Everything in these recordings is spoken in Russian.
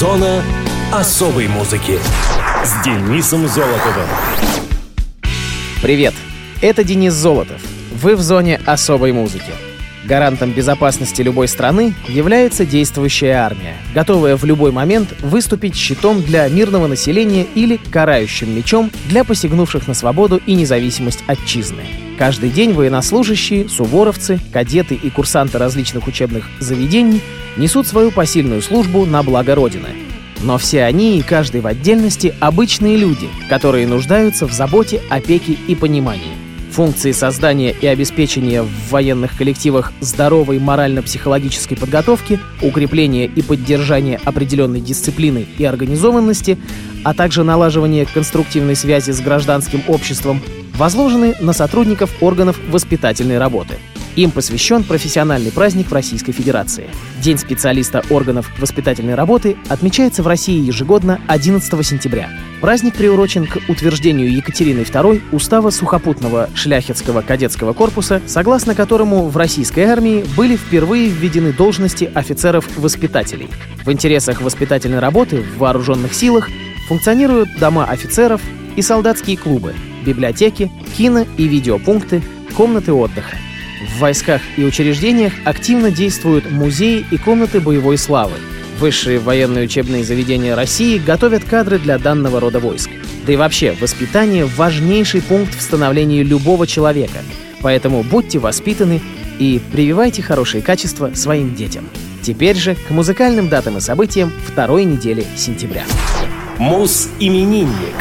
Зона особой музыки с Денисом Золотовым. Привет, это Денис Золотов. Вы в зоне особой музыки. Гарантом безопасности любой страны является действующая армия, готовая в любой момент выступить щитом для мирного населения или карающим мечом для посягнувших на свободу и независимость отчизны. Каждый день военнослужащие, суворовцы, кадеты и курсанты различных учебных заведений несут свою посильную службу на благо Родины. Но все они и каждый в отдельности обычные люди, которые нуждаются в заботе, опеке и понимании. Функции создания и обеспечения в военных коллективах здоровой морально-психологической подготовки, укрепления и поддержания определенной дисциплины и организованности, а также налаживания конструктивной связи с гражданским обществом возложены на сотрудников органов воспитательной работы. Им посвящен профессиональный праздник в Российской Федерации. День специалиста органов воспитательной работы отмечается в России ежегодно 11 сентября. Праздник приурочен к утверждению Екатериной II устава сухопутного шляхетского кадетского корпуса, согласно которому в российской армии были впервые введены должности офицеров-воспитателей. В интересах воспитательной работы в вооруженных силах функционируют дома офицеров и солдатские клубы, библиотеки, кино и видеопункты, комнаты отдыха. В войсках и учреждениях активно действуют музеи и комнаты боевой славы. Высшие военные учебные заведения России готовят кадры для данного рода войск. Да и вообще, воспитание – важнейший пункт в становлении любого человека. Поэтому будьте воспитаны и прививайте хорошие качества своим детям. Теперь же к музыкальным датам и событиям второй недели сентября. Мус-именинник.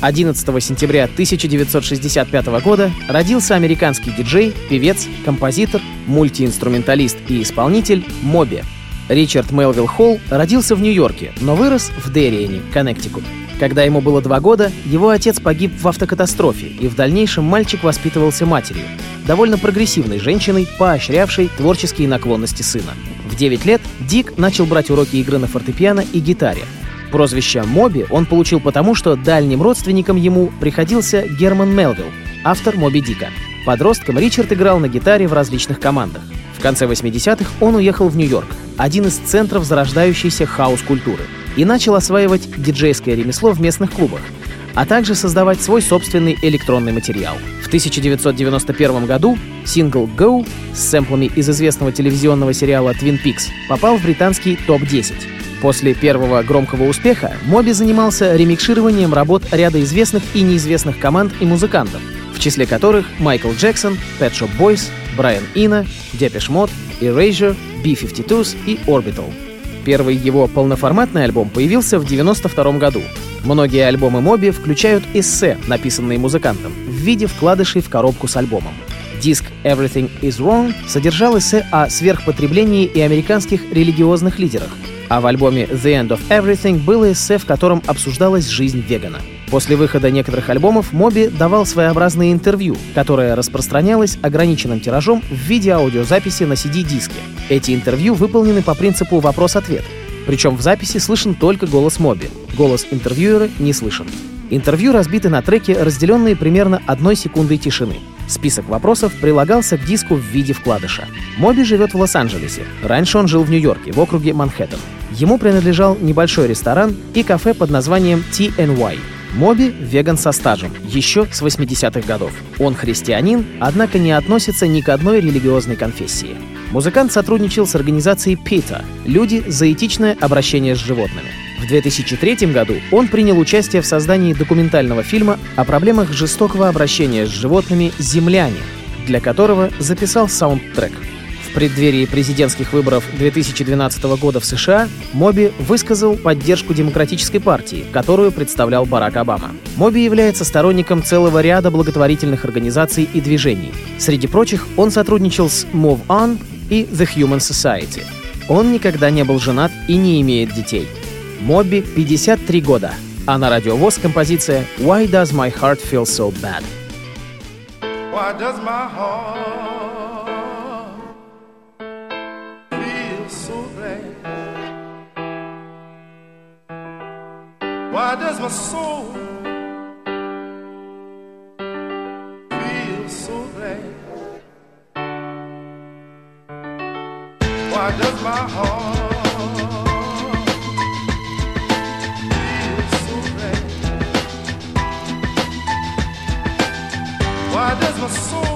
11 сентября 1965 года родился американский диджей, певец, композитор, мультиинструменталист и исполнитель Моби. Ричард Мелвилл Холл родился в Нью-Йорке, но вырос в Дериене, Коннектикут. Когда ему было два года, его отец погиб в автокатастрофе, и в дальнейшем мальчик воспитывался матерью, довольно прогрессивной женщиной, поощрявшей творческие наклонности сына. В 9 лет Дик начал брать уроки игры на фортепиано и гитаре, Прозвище Моби он получил потому, что дальним родственником ему приходился Герман Мелвилл, автор Моби Дика. Подростком Ричард играл на гитаре в различных командах. В конце 80-х он уехал в Нью-Йорк, один из центров зарождающейся хаос-культуры, и начал осваивать диджейское ремесло в местных клубах, а также создавать свой собственный электронный материал. В 1991 году сингл «Go» с сэмплами из известного телевизионного сериала Twin Peaks попал в британский топ-10. После первого громкого успеха Моби занимался ремикшированием работ ряда известных и неизвестных команд и музыкантов, в числе которых Майкл Джексон, Pet Shop Boys, Брайан Ина, Depeche Mode, Erasure, B-52s и Orbital. Первый его полноформатный альбом появился в 1992 году. Многие альбомы Моби включают эссе, написанные музыкантом, в виде вкладышей в коробку с альбомом. Диск Everything is Wrong содержал эссе о сверхпотреблении и американских религиозных лидерах, а в альбоме The End of Everything было эссе, в котором обсуждалась жизнь вегана. После выхода некоторых альбомов Моби давал своеобразное интервью, которое распространялось ограниченным тиражом в виде аудиозаписи на CD-диске. Эти интервью выполнены по принципу «вопрос-ответ», причем в записи слышен только голос Моби, голос интервьюера не слышен. Интервью разбиты на треки, разделенные примерно одной секундой тишины. Список вопросов прилагался к диску в виде вкладыша. Моби живет в Лос-Анджелесе. Раньше он жил в Нью-Йорке, в округе Манхэттен. Ему принадлежал небольшой ресторан и кафе под названием TNY. Моби – веган со стажем, еще с 80-х годов. Он христианин, однако не относится ни к одной религиозной конфессии. Музыкант сотрудничал с организацией PETA – «Люди за этичное обращение с животными». В 2003 году он принял участие в создании документального фильма о проблемах жестокого обращения с животными «Земляне», для которого записал саундтрек. В преддверии президентских выборов 2012 года в США Моби высказал поддержку Демократической партии, которую представлял Барак Обама. Моби является сторонником целого ряда благотворительных организаций и движений. Среди прочих он сотрудничал с Move On и The Human Society. Он никогда не был женат и не имеет детей. Моби 53 года, а на радиовоз композиция «Why does my heart feel so bad?» Why does my heart feel so bad? Why does my soul feel so bad? Why does my heart your soul.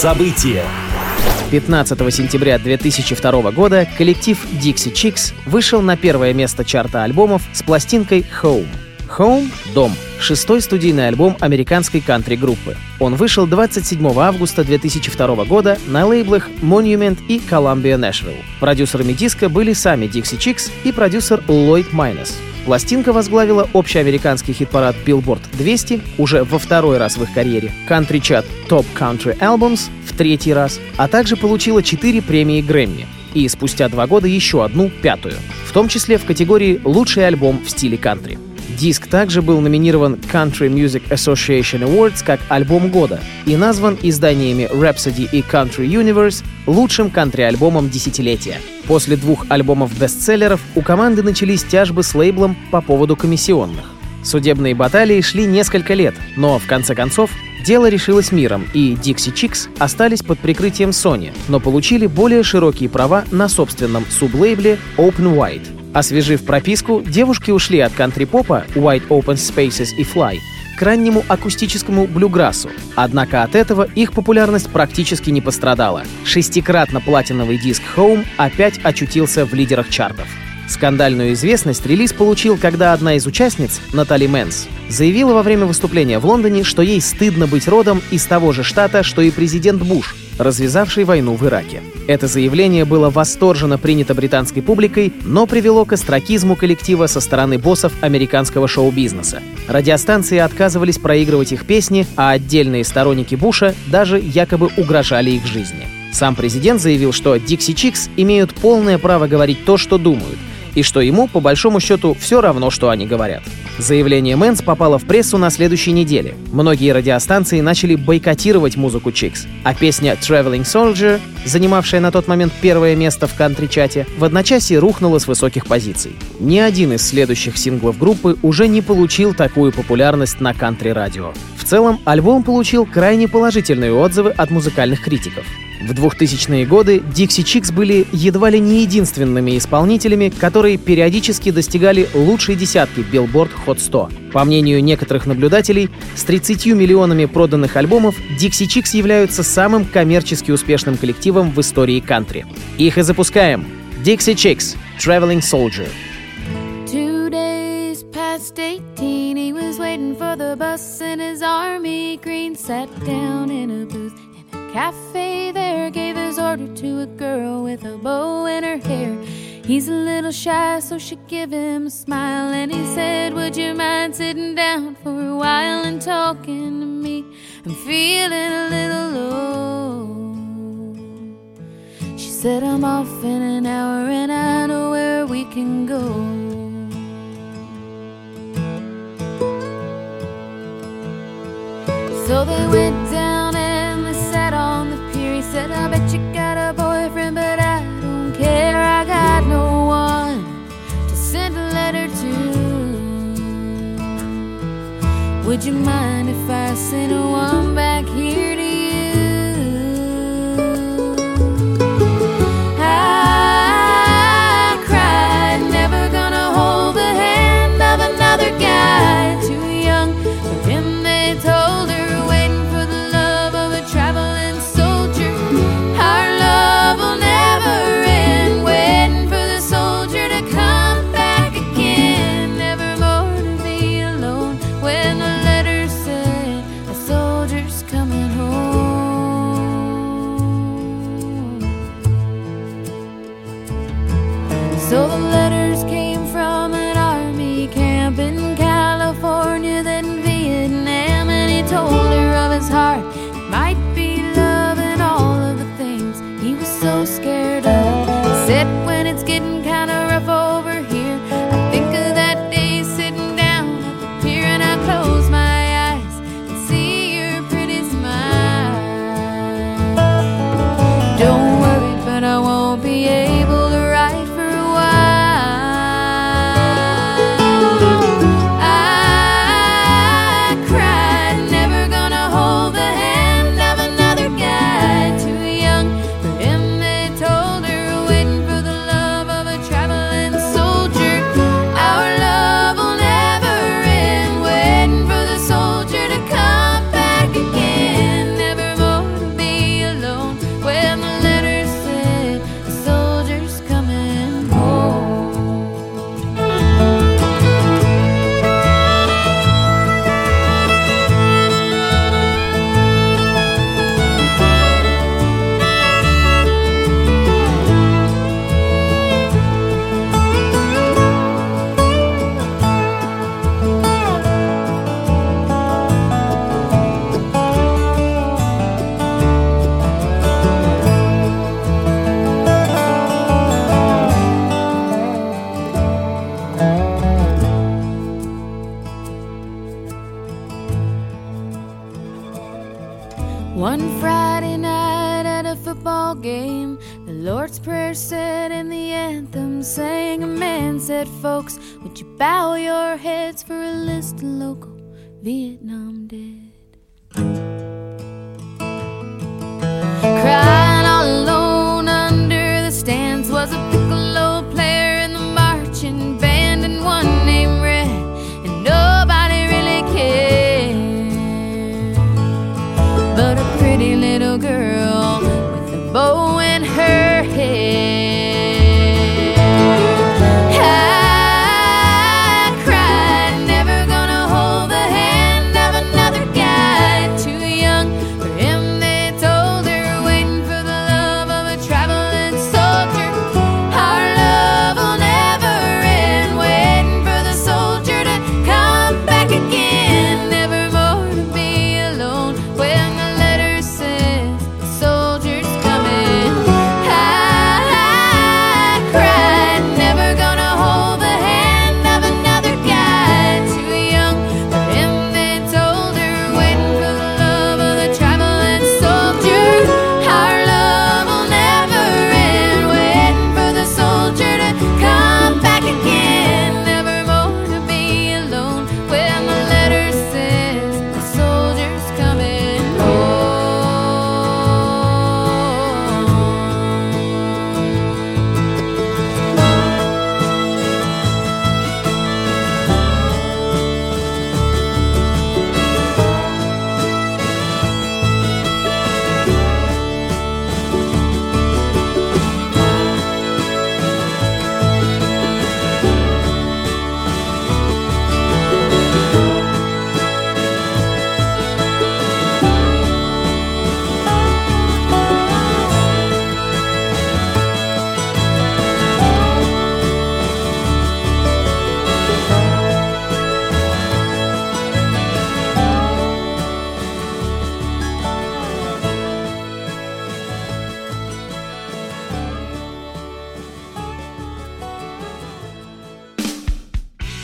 Муз-события. 15 сентября 2002 года коллектив Dixie Chicks вышел на первое место чарта альбомов с пластинкой Home. Home — «Дом» — шестой студийный альбом американской кантри-группы. Он вышел 27 августа 2002 года на лейблах Monument и Columbia Nashville. Продюсерами диска были сами Dixie Chicks и продюсер Ллойд Майнес. Пластинка возглавила общеамериканский хит-парад Billboard 200 уже во второй раз в их карьере, кантри-чат Top Country Albums в третий раз, а также получила 4 премии Грэмми и спустя два года еще одну, пятую, в том числе в категории «Лучший альбом в стиле кантри». Диск также был номинирован Country Music Association Awards как альбом года и назван изданиями Rhapsody и Country Universe лучшим кантри-альбомом десятилетия. После двух альбомов-бестселлеров у команды начались тяжбы с лейблом по поводу комиссионных. Судебные баталии шли несколько лет, но в конце концов дело решилось миром, и Dixie Chicks остались под прикрытием Sony, но получили более широкие права на собственном сублейбле Open Wide. Освежив прописку, девушки ушли от кантри-попа White Open Spaces и Fly к раннему акустическому блюграссу. Однако от этого их популярность практически не пострадала. Шестикратно платиновый диск Home опять очутился в лидерах чартов. Скандальную известность релиз получил, когда одна из участниц, Натали Мэнс, заявила во время выступления в Лондоне, что ей стыдно быть родом из того же штата, что и президент Буш, развязавший войну в Ираке. Это заявление было восторженно принято британской публикой, но привело к остракизму коллектива со стороны боссов американского шоу-бизнеса. Радиостанции отказывались проигрывать их песни, а отдельные сторонники Буша даже якобы угрожали их жизни. Сам президент заявил, что Dixie Chicks имеют полное право говорить то, что думают, и что ему, по большому счету, все равно, что они говорят. Заявление Мэнс попало в прессу на следующей неделе. Многие радиостанции начали бойкотировать музыку Chicks, а песня «Traveling Soldier», занимавшая на тот момент первое место в кантри-чарте, в одночасье рухнула с высоких позиций. Ни один из следующих синглов группы уже не получил такую популярность на кантри-радио. В целом, альбом получил крайне положительные отзывы от музыкальных критиков. В 2000-е годы Dixie Chicks были едва ли не единственными исполнителями, которые периодически достигали лучшей десятки Billboard Hot 100. По мнению некоторых наблюдателей, с 30 миллионами проданных альбомов Dixie Chicks являются самым коммерчески успешным коллективом в истории кантри. Их и запускаем. Dixie Chicks — Traveling Soldier. Past 18, he was waiting for the bus in his army green. Sat down in a booth cafe there, gave his order to a girl with a bow in her hair. He's a little shy, so she gave him a smile, and he said, Would you mind sitting down for a while and talking to me? I'm feeling a little low. She said, I'm off in an hour, and I know where we can go. So they went down Would you mind if I sent one back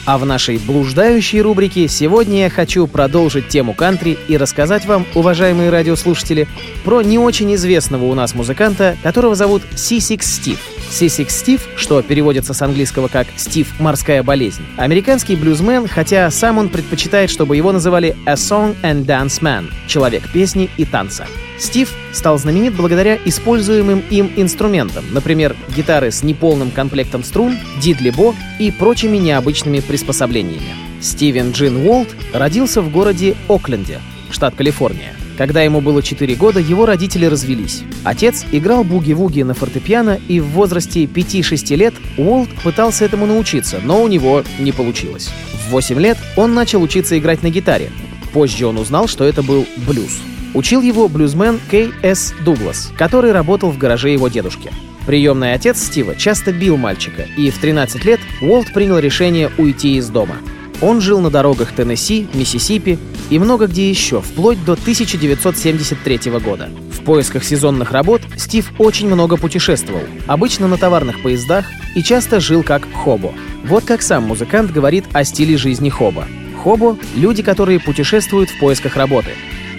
А в нашей блуждающей рубрике сегодня я хочу продолжить тему кантри и рассказать вам, уважаемые радиослушатели, про не очень известного у нас музыканта, которого зовут C6 Steve. C6 Steve, что переводится с английского как «Стив – морская болезнь». Американский блюзмен, хотя сам он предпочитает, чтобы его называли «a song and dance man» — человек песни и танца. Стив стал знаменит благодаря используемым им инструментам, например, гитары с неполным комплектом струн, дидли-бо и прочими необычными приспособлениями. Стивен Джин Уолт родился в городе Окленде, штат Калифорния. Когда ему было 4 года, его родители развелись. Отец играл буги-вуги на фортепиано, и в возрасте 5-6 лет Уолт пытался этому научиться, но у него не получилось. В 8 лет он начал учиться играть на гитаре. Позже он узнал, что это был блюз. Учил его блюзмен Кей С. Дуглас, который работал в гараже его дедушки. Приемный отец Стива часто бил мальчика, и в 13 лет Уолт принял решение уйти из дома. Он жил на дорогах Теннесси, Миссисипи и много где еще, вплоть до 1973 года. В поисках сезонных работ Стив очень много путешествовал, обычно на товарных поездах, и часто жил как хобо. Вот как сам музыкант говорит о стиле жизни хобо. Хобо — люди, которые путешествуют в поисках работы.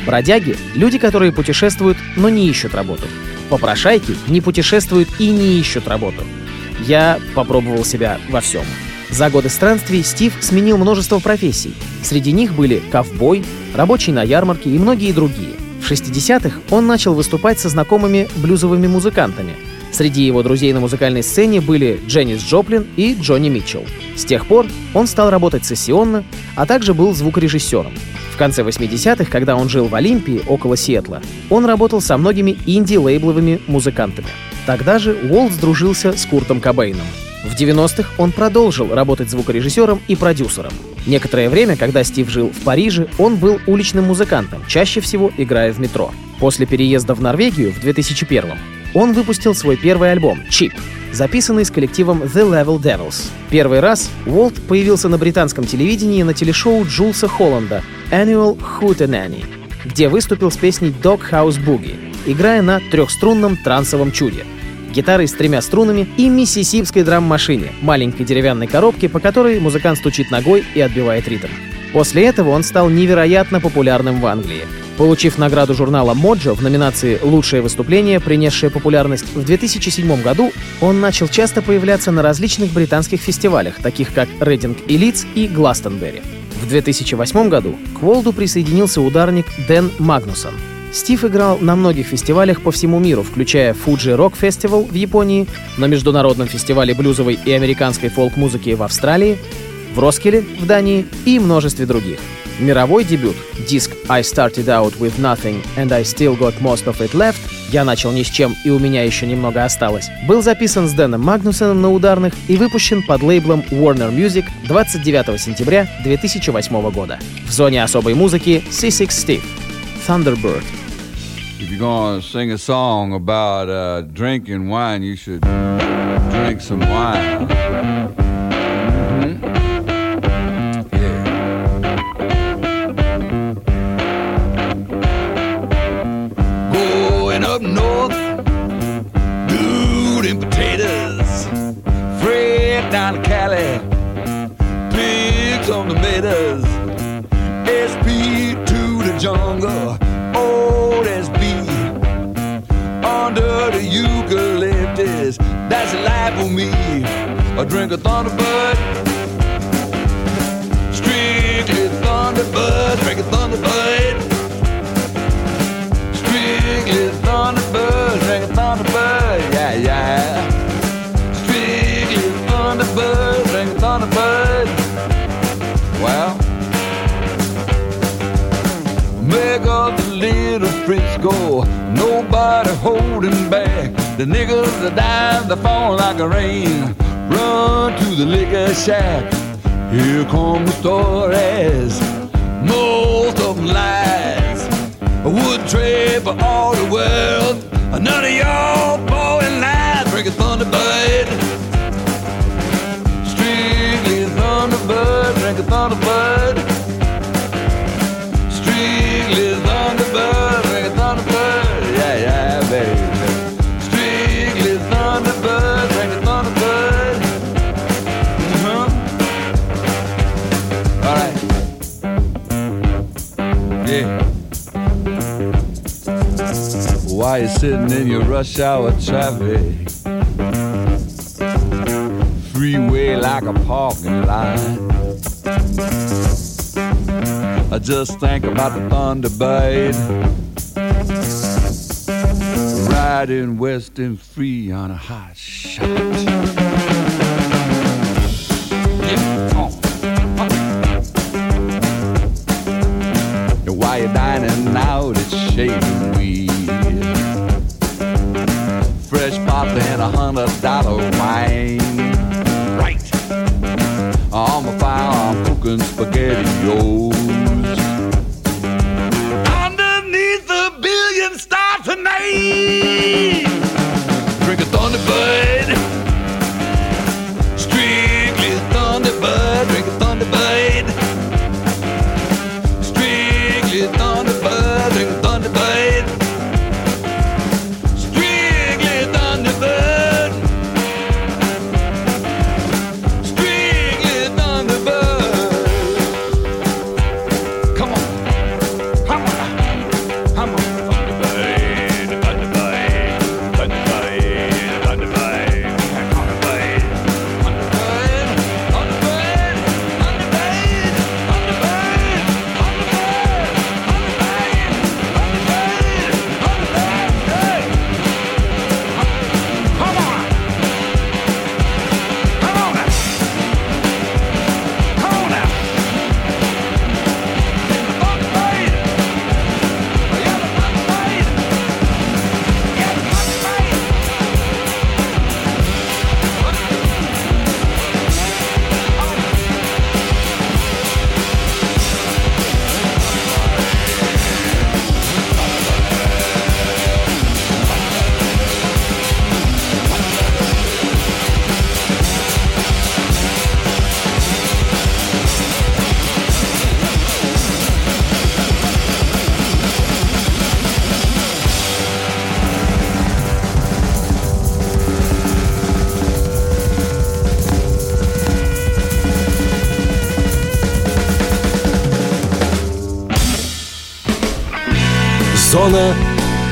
Бродяги — люди, которые путешествуют, но не ищут работу. Попрошайки не путешествуют и не ищут работу. Я попробовал себя во всем. За годы странствий Стив сменил множество профессий. Среди них были ковбой, рабочий на ярмарке и многие другие. В 60-х он начал выступать со знакомыми блюзовыми музыкантами. Среди его друзей на музыкальной сцене были Дженнис Джоплин и Джонни Митчелл. С тех пор он стал работать сессионно, а также был звукорежиссером. В конце 80-х, когда он жил в Олимпии, около Сиэтла, он работал со многими инди-лейбловыми музыкантами. Тогда же Уолт сдружился с Куртом Кобейном. В 90-х он продолжил работать звукорежиссером и продюсером. Некоторое время, когда Стив жил в Париже, он был уличным музыкантом, чаще всего играя в метро. После переезда в Норвегию в 2001 он выпустил свой первый альбом «Чип», записанный с коллективом The Level Devils. Первый раз Уолт появился на британском телевидении на телешоу Джулса Холланда Annual Hootenanny, где выступил с песней Dog House Boogie, играя на трехструнном трансовом чуде — гитарой с тремя струнами и миссисипской драм-машине, маленькой деревянной коробке, по которой музыкант стучит ногой и отбивает ритм. После этого он стал невероятно популярным в Англии. Получив награду журнала Mojo в номинации «Лучшее выступление, принесшее популярность», в 2007 году он начал часто появляться на различных британских фестивалях, таких как Reading и Leeds и Гластонберри. В 2008 году к Волду присоединился ударник Дэн Магнусон — Стив играл на многих фестивалях по всему миру, включая Fuji Rock Festival в Японии, на Международном фестивале блюзовой и американской фолк-музыки в Австралии, в Роскеле в Дании и множестве других. Мировой дебют, диск I Started Out With Nothing and I Still Got Most of It Left «Я начал ни с чем и у меня еще немного осталось» был записан с Дэном Магнусоном на ударных и выпущен под лейблом Warner Music 29 сентября 2008 года. В зоне особой музыки C6 Steve Thunderbird if you're gonna sing a song about uh, drinking wine, you should drink some wine. That's life for me. I drink a Thunderbird. Strictly Thunderbird. Drink a Thunderbird. Strictly Thunderbird. Drink a Thunderbird. Yeah, yeah. Strictly Thunderbird. Drink a Thunderbird. Well. Make up the little Frisco nobody holding back. The niggas are dying, they fall like a rain. Run to the liquor shack. Here come the stories, most of them lies. I would trade for all the world. None of y'all sitting in your rush hour traffic, freeway like a parking lot. I just think about the Thunder Thunderbird riding west and free on a hot shot. You're dining out, it's shaving weed. than a hundred dollar wine. Right. I'm a fire, I'm cooking spaghetti, yo. Зона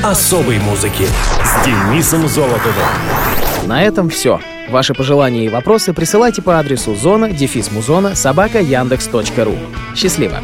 особой музыки с Денисом Золотовым. На этом все. Ваши пожелания и вопросы присылайте по адресу зона дефис музона собака яндекс.ру. Счастливо!